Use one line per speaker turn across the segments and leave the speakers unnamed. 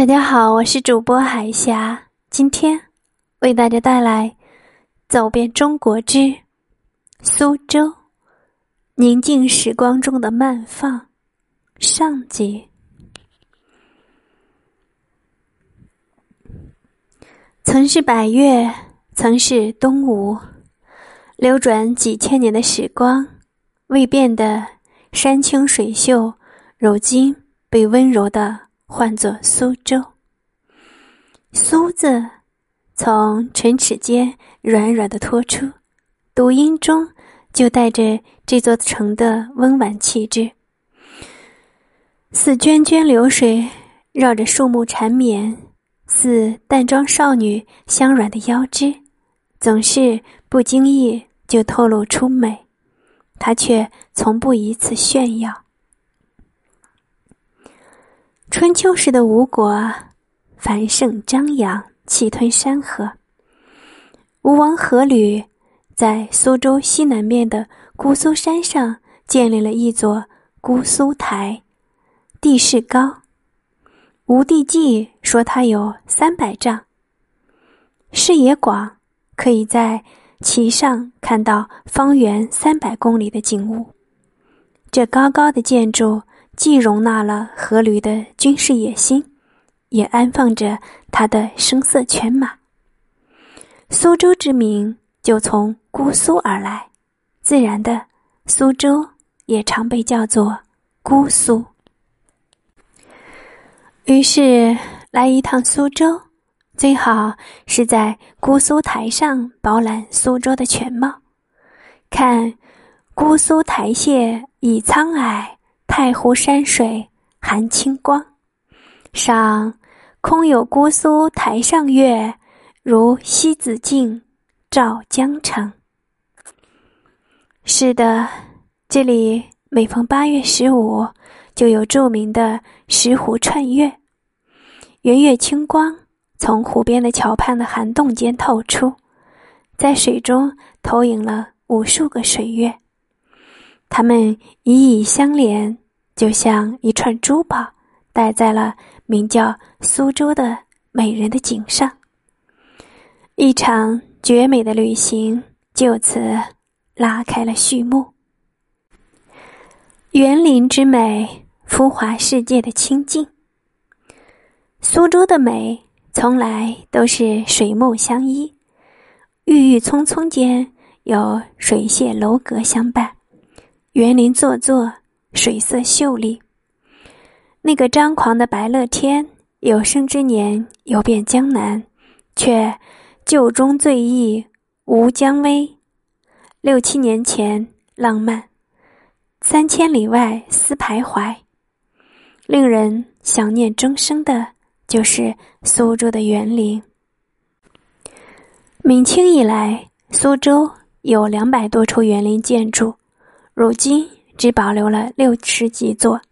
大家好，我是主播海霞，今天为大家带来《走遍中国之苏州宁静时光中的慢放》上集。曾是百越，曾是东吴，流转几千年的时光，未变的山清水秀，如今被温柔的。唤作苏州，苏字从唇齿间软软的托出，读音中就带着这座城的温婉气质，似涓涓流水绕着树木缠绵，似淡妆少女香软的腰肢，总是不经意就透露出美，她却从不以此炫耀。春秋时的吴国繁盛张扬，气吞山河。吴王阖闾在苏州西南面的姑苏山上建立了一座姑苏台，地势高。吴地记说它有三百丈，视野广，可以在其上看到方圆三百公里的景物。这高高的建筑。既容纳了阖闾的军事野心，也安放着他的声色犬马。苏州之名就从姑苏而来，自然的，苏州也常被叫做姑苏。于是，来一趟苏州，最好是在姑苏台上饱览苏州的全貌，看姑苏台榭倚沧海。太湖山水含清光，赏空有姑苏台上月，如西子镜照江城。是的，这里每逢八月十五，就有著名的石湖串月，圆月清光从湖边的桥畔的涵洞间透出，在水中投影了无数个水月，它们以以相连。就像一串珠宝，戴在了名叫苏州的美人的颈上。一场绝美的旅行就此拉开了序幕。园林之美，浮华世界的清净。苏州的美，从来都是水木相依，郁郁葱葱间有水榭楼阁相伴，园林座座。水色秀丽。那个张狂的白乐天，有生之年游遍江南，却旧中醉意无江威。六七年前浪漫，三千里外思徘徊。令人想念终生的，就是苏州的园林。明清以来，苏州有两百多处园林建筑，如今。只保留了六十几座，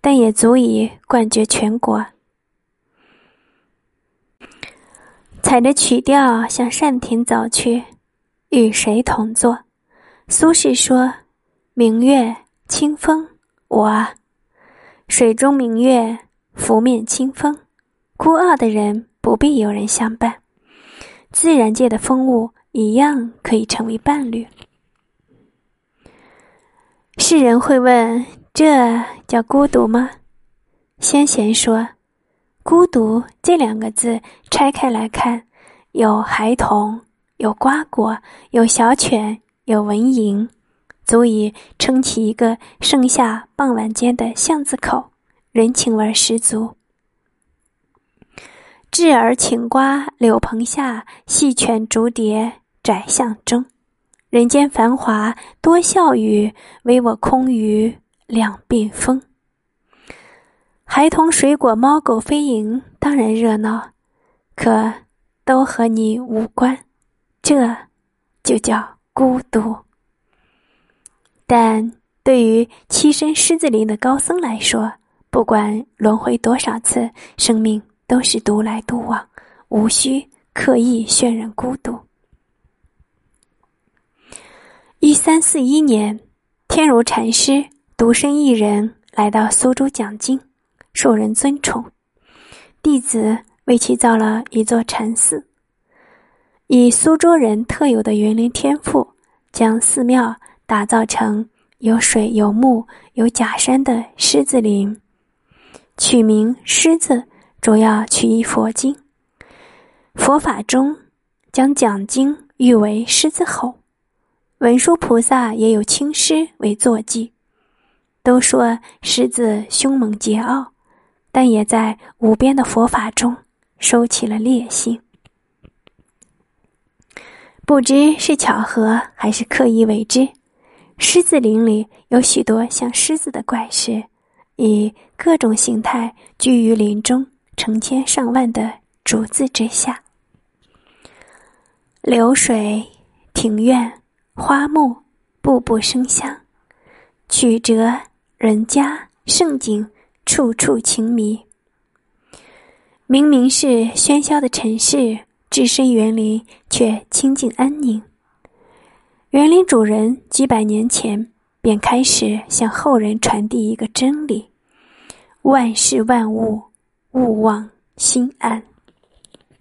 但也足以冠绝全国。踩着曲调向单亭走去，与谁同坐？苏轼说：“明月清风，我啊，水中明月，拂面清风。孤傲的人不必有人相伴，自然界的风物一样可以成为伴侣。”世人会问：“这叫孤独吗？”先贤说：“孤独这两个字拆开来看，有孩童，有瓜果，有小犬，有蚊蝇，足以撑起一个盛夏傍晚间的巷子口，人情味十足。稚儿请瓜柳棚下，细犬逐蝶窄巷中。”人间繁华多笑语，唯我空余两鬓风。孩童、水果、猫狗飞蝇，当然热闹，可都和你无关，这就叫孤独。但对于栖身狮子林的高僧来说，不管轮回多少次，生命都是独来独往，无需刻意渲染孤独。一三四一年，天如禅师独身一人来到苏州讲经，受人尊崇。弟子为其造了一座禅寺，以苏州人特有的园林天赋，将寺庙打造成有水有木有假山的狮子林，取名狮子，主要取意佛经。佛法中将讲经誉为狮子吼，文殊菩萨也有青狮为坐骑。都说狮子凶猛桀骜，但也在无边的佛法中收起了烈性。不知是巧合还是刻意为之，狮子林里有许多像狮子的怪石，以各种形态居于林中成千上万的竹子之下。流水、庭院、花木，步步生香，曲折。人家盛景，处处情迷。明明是喧嚣的城市，置身园林却清静安宁。园林主人几百年前便开始向后人传递一个真理：万事万物，勿忘心安。